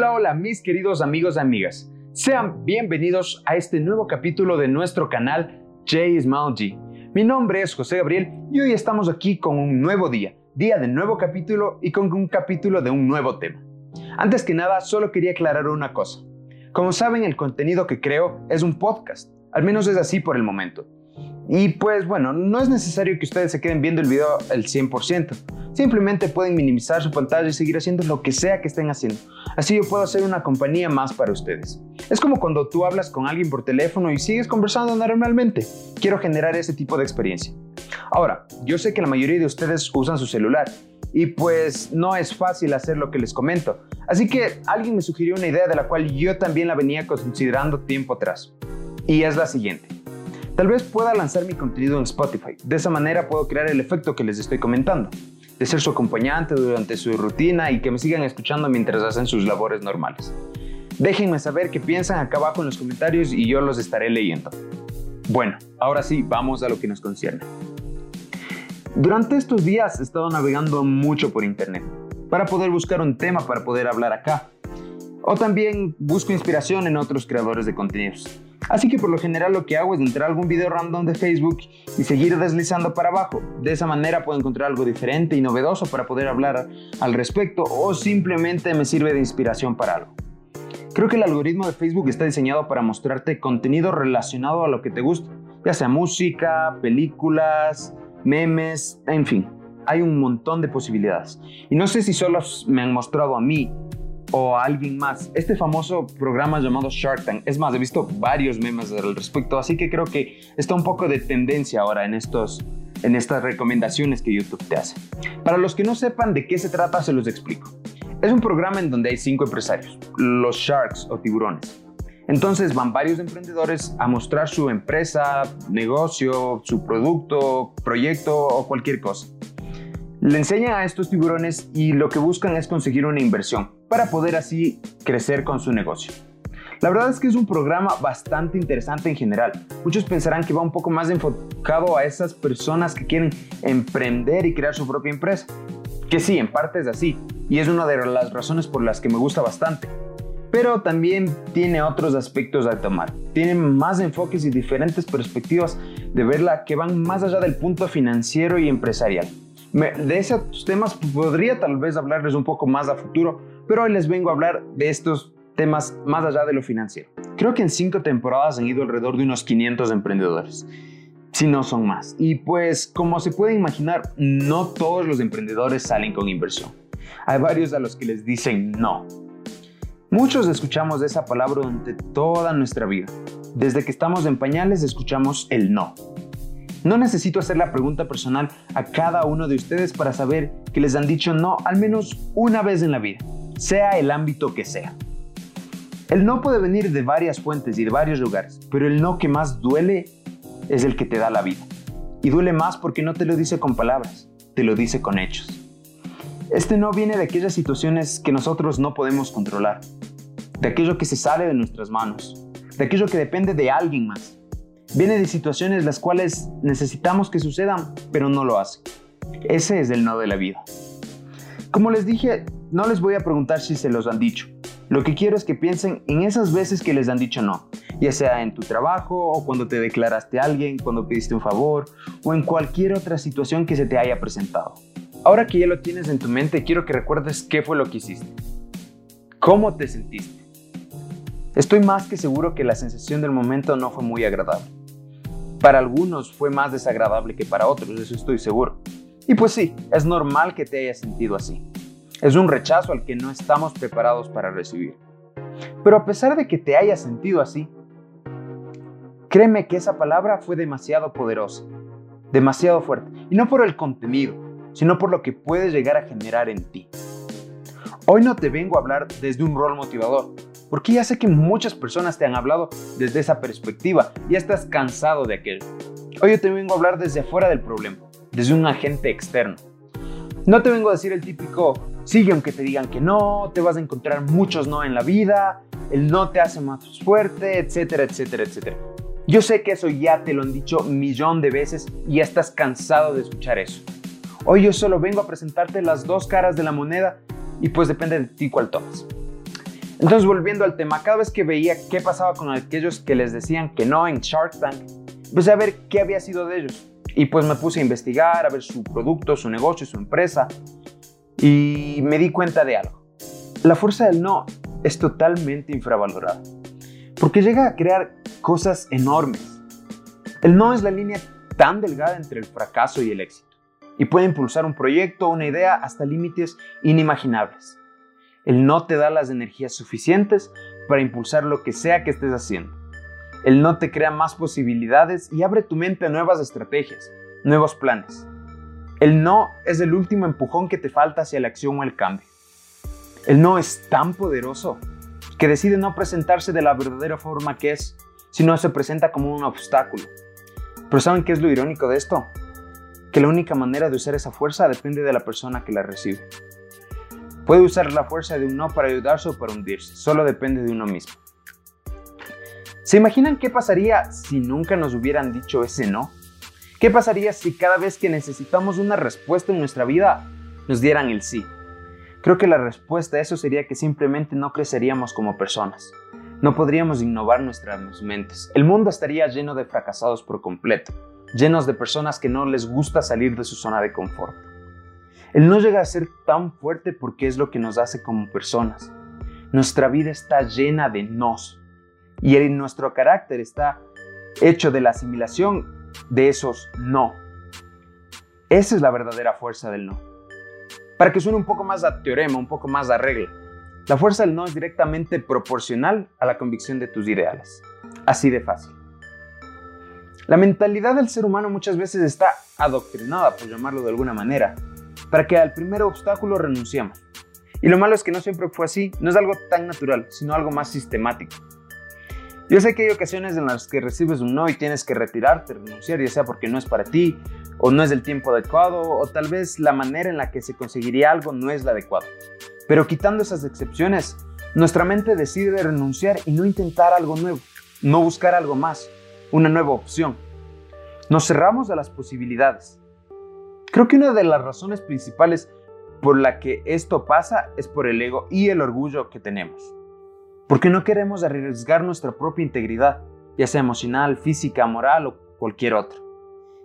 Hola, mis queridos amigos y amigas. Sean bienvenidos a este nuevo capítulo de nuestro canal J Small. Mi nombre es José Gabriel y hoy estamos aquí con un nuevo día, día de nuevo capítulo y con un capítulo de un nuevo tema. Antes que nada, solo quería aclarar una cosa. Como saben, el contenido que creo es un podcast, al menos es así por el momento. Y pues bueno, no es necesario que ustedes se queden viendo el video al 100%. Simplemente pueden minimizar su pantalla y seguir haciendo lo que sea que estén haciendo. Así yo puedo hacer una compañía más para ustedes. Es como cuando tú hablas con alguien por teléfono y sigues conversando normalmente. Quiero generar ese tipo de experiencia. Ahora, yo sé que la mayoría de ustedes usan su celular y pues no es fácil hacer lo que les comento. Así que alguien me sugirió una idea de la cual yo también la venía considerando tiempo atrás. Y es la siguiente. Tal vez pueda lanzar mi contenido en Spotify. De esa manera puedo crear el efecto que les estoy comentando, de ser su acompañante durante su rutina y que me sigan escuchando mientras hacen sus labores normales. Déjenme saber qué piensan acá abajo en los comentarios y yo los estaré leyendo. Bueno, ahora sí, vamos a lo que nos concierne. Durante estos días he estado navegando mucho por internet para poder buscar un tema para poder hablar acá. O también busco inspiración en otros creadores de contenidos. Así que por lo general lo que hago es entrar a algún video random de Facebook y seguir deslizando para abajo. De esa manera puedo encontrar algo diferente y novedoso para poder hablar al respecto o simplemente me sirve de inspiración para algo. Creo que el algoritmo de Facebook está diseñado para mostrarte contenido relacionado a lo que te gusta, ya sea música, películas, memes, en fin. Hay un montón de posibilidades. Y no sé si solo me han mostrado a mí o a alguien más. Este famoso programa llamado Shark Tank, es más, he visto varios memes al respecto, así que creo que está un poco de tendencia ahora en estos en estas recomendaciones que YouTube te hace. Para los que no sepan de qué se trata, se los explico. Es un programa en donde hay cinco empresarios, los sharks o tiburones. Entonces van varios emprendedores a mostrar su empresa, negocio, su producto, proyecto o cualquier cosa. Le enseñan a estos tiburones y lo que buscan es conseguir una inversión para poder así crecer con su negocio. La verdad es que es un programa bastante interesante en general. Muchos pensarán que va un poco más enfocado a esas personas que quieren emprender y crear su propia empresa. Que sí, en parte es así, y es una de las razones por las que me gusta bastante. Pero también tiene otros aspectos a tomar. Tiene más enfoques y diferentes perspectivas de verla que van más allá del punto financiero y empresarial de esos temas podría tal vez hablarles un poco más a futuro, pero hoy les vengo a hablar de estos temas más allá de lo financiero. Creo que en cinco temporadas han ido alrededor de unos 500 emprendedores, si no son más. Y pues, como se puede imaginar, no todos los emprendedores salen con inversión. Hay varios a los que les dicen no. Muchos escuchamos esa palabra durante toda nuestra vida. Desde que estamos en pañales escuchamos el no. No necesito hacer la pregunta personal a cada uno de ustedes para saber que les han dicho no al menos una vez en la vida, sea el ámbito que sea. El no puede venir de varias fuentes y de varios lugares, pero el no que más duele es el que te da la vida. Y duele más porque no te lo dice con palabras, te lo dice con hechos. Este no viene de aquellas situaciones que nosotros no podemos controlar, de aquello que se sale de nuestras manos, de aquello que depende de alguien más. Viene de situaciones las cuales necesitamos que sucedan, pero no lo hace. Ese es el no de la vida. Como les dije, no les voy a preguntar si se los han dicho. Lo que quiero es que piensen en esas veces que les han dicho no, ya sea en tu trabajo o cuando te declaraste a alguien, cuando pediste un favor o en cualquier otra situación que se te haya presentado. Ahora que ya lo tienes en tu mente, quiero que recuerdes qué fue lo que hiciste. ¿Cómo te sentiste? Estoy más que seguro que la sensación del momento no fue muy agradable. Para algunos fue más desagradable que para otros, eso estoy seguro. Y pues sí, es normal que te hayas sentido así. Es un rechazo al que no estamos preparados para recibir. Pero a pesar de que te hayas sentido así, créeme que esa palabra fue demasiado poderosa, demasiado fuerte. Y no por el contenido, sino por lo que puede llegar a generar en ti. Hoy no te vengo a hablar desde un rol motivador, porque ya sé que muchas personas te han hablado desde esa perspectiva ya estás cansado de aquello. Hoy yo te vengo a hablar desde afuera del problema, desde un agente externo. No te vengo a decir el típico, sigue aunque te digan que no, te vas a encontrar muchos no en la vida, el no te hace más fuerte, etcétera, etcétera, etcétera. Yo sé que eso ya te lo han dicho millón de veces y ya estás cansado de escuchar eso. Hoy yo solo vengo a presentarte las dos caras de la moneda y pues depende de ti cuál tomas. Entonces, volviendo al tema, cada vez que veía qué pasaba con aquellos que les decían que no en Shark Tank, empecé a ver qué había sido de ellos. Y pues me puse a investigar, a ver su producto, su negocio, su empresa. Y me di cuenta de algo. La fuerza del no es totalmente infravalorada. Porque llega a crear cosas enormes. El no es la línea tan delgada entre el fracaso y el éxito. Y puede impulsar un proyecto una idea hasta límites inimaginables. El no te da las energías suficientes para impulsar lo que sea que estés haciendo. El no te crea más posibilidades y abre tu mente a nuevas estrategias, nuevos planes. El no es el último empujón que te falta hacia la acción o el cambio. El no es tan poderoso que decide no presentarse de la verdadera forma que es, sino se presenta como un obstáculo. Pero ¿saben qué es lo irónico de esto? Que la única manera de usar esa fuerza depende de la persona que la recibe. Puede usar la fuerza de un no para ayudarse o para hundirse, solo depende de uno mismo. ¿Se imaginan qué pasaría si nunca nos hubieran dicho ese no? ¿Qué pasaría si cada vez que necesitamos una respuesta en nuestra vida nos dieran el sí? Creo que la respuesta a eso sería que simplemente no creceríamos como personas. No podríamos innovar nuestras mentes. El mundo estaría lleno de fracasados por completo, llenos de personas que no les gusta salir de su zona de confort. El no llega a ser tan fuerte porque es lo que nos hace como personas. Nuestra vida está llena de nos y nuestro carácter está hecho de la asimilación de esos no. Esa es la verdadera fuerza del no. Para que suene un poco más a teorema, un poco más a regla, la fuerza del no es directamente proporcional a la convicción de tus ideales. Así de fácil. La mentalidad del ser humano muchas veces está adoctrinada, por llamarlo de alguna manera, para que al primer obstáculo renunciemos. Y lo malo es que no siempre fue así, no es algo tan natural, sino algo más sistemático. Yo sé que hay ocasiones en las que recibes un no y tienes que retirarte, renunciar, ya sea porque no es para ti, o no es el tiempo adecuado, o tal vez la manera en la que se conseguiría algo no es la adecuada. Pero quitando esas excepciones, nuestra mente decide renunciar y no intentar algo nuevo, no buscar algo más, una nueva opción. Nos cerramos a las posibilidades. Creo que una de las razones principales por la que esto pasa es por el ego y el orgullo que tenemos. Porque no queremos arriesgar nuestra propia integridad, ya sea emocional, física, moral o cualquier otra.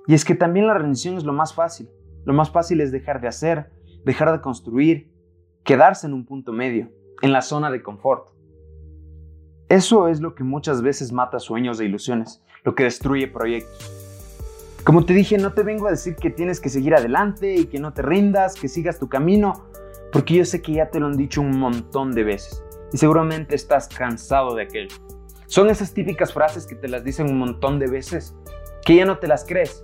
Y es que también la rendición es lo más fácil. Lo más fácil es dejar de hacer, dejar de construir, quedarse en un punto medio, en la zona de confort. Eso es lo que muchas veces mata sueños e ilusiones, lo que destruye proyectos. Como te dije, no te vengo a decir que tienes que seguir adelante y que no te rindas, que sigas tu camino, porque yo sé que ya te lo han dicho un montón de veces y seguramente estás cansado de aquello. Son esas típicas frases que te las dicen un montón de veces, que ya no te las crees,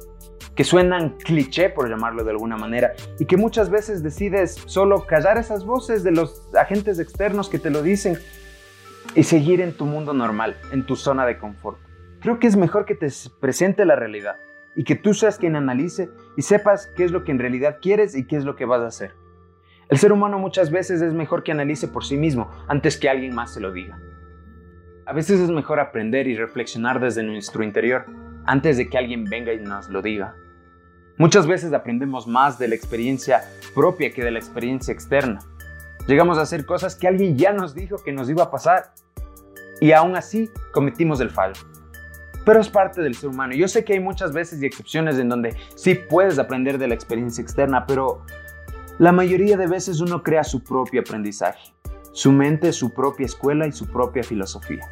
que suenan cliché por llamarlo de alguna manera y que muchas veces decides solo callar esas voces de los agentes externos que te lo dicen y seguir en tu mundo normal, en tu zona de confort. Creo que es mejor que te presente la realidad y que tú seas quien analice y sepas qué es lo que en realidad quieres y qué es lo que vas a hacer. El ser humano muchas veces es mejor que analice por sí mismo antes que alguien más se lo diga. A veces es mejor aprender y reflexionar desde nuestro interior antes de que alguien venga y nos lo diga. Muchas veces aprendemos más de la experiencia propia que de la experiencia externa. Llegamos a hacer cosas que alguien ya nos dijo que nos iba a pasar y aún así cometimos el fallo pero es parte del ser humano. Yo sé que hay muchas veces y excepciones en donde sí puedes aprender de la experiencia externa, pero la mayoría de veces uno crea su propio aprendizaje, su mente, su propia escuela y su propia filosofía.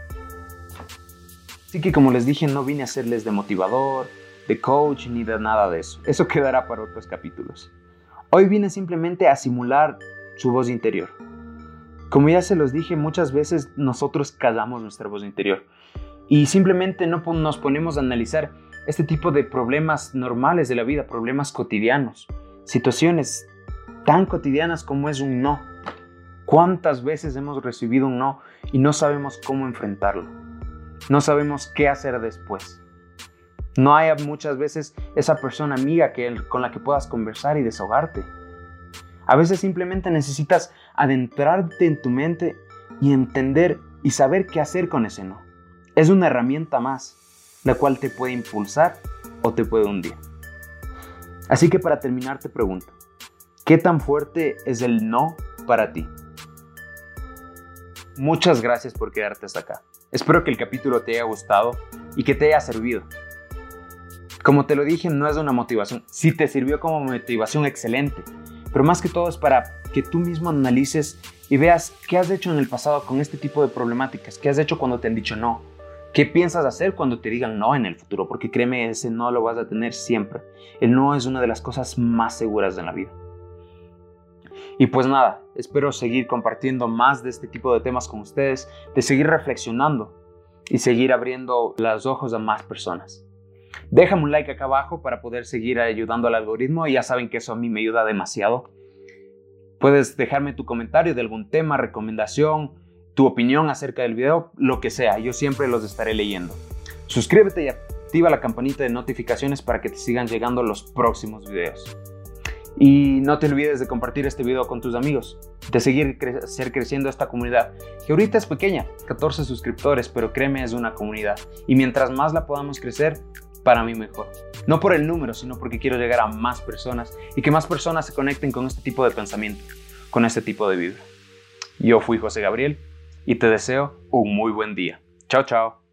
Así que como les dije, no vine a serles de motivador, de coach ni de nada de eso. Eso quedará para otros capítulos. Hoy vine simplemente a simular su voz interior. Como ya se los dije, muchas veces nosotros callamos nuestra voz interior y simplemente no nos ponemos a analizar este tipo de problemas normales de la vida, problemas cotidianos, situaciones tan cotidianas como es un no. ¿Cuántas veces hemos recibido un no y no sabemos cómo enfrentarlo? No sabemos qué hacer después. No hay muchas veces esa persona amiga que, con la que puedas conversar y desahogarte. A veces simplemente necesitas adentrarte en tu mente y entender y saber qué hacer con ese no. Es una herramienta más, la cual te puede impulsar o te puede hundir. Así que para terminar te pregunto, ¿qué tan fuerte es el no para ti? muchas gracias por quedarte hasta acá. Espero que el capítulo te haya gustado y que te haya servido. Como te lo dije, no es una motivación. Si te sirvió como motivación, excelente. Pero más que todo es para que tú mismo analices y veas qué has hecho en el pasado con este tipo de problemáticas, qué has hecho cuando te han dicho no, qué piensas hacer cuando te digan no en el futuro, porque créeme, ese no lo vas a tener siempre. El no es una de las cosas más seguras de la vida. Y pues nada, espero seguir compartiendo más de este tipo de temas con ustedes, de seguir reflexionando y seguir abriendo los ojos a más personas. Déjame un like acá abajo para poder seguir ayudando al algoritmo y ya saben que eso a mí me ayuda demasiado. Puedes dejarme tu comentario de algún tema, recomendación, tu opinión acerca del video, lo que sea, yo siempre los estaré leyendo. Suscríbete y activa la campanita de notificaciones para que te sigan llegando los próximos videos. Y no te olvides de compartir este video con tus amigos, de seguir ser creciendo esta comunidad, que ahorita es pequeña, 14 suscriptores, pero créeme, es una comunidad. Y mientras más la podamos crecer, para mí mejor. No por el número, sino porque quiero llegar a más personas y que más personas se conecten con este tipo de pensamiento, con este tipo de vida. Yo fui José Gabriel y te deseo un muy buen día. Chao, chao.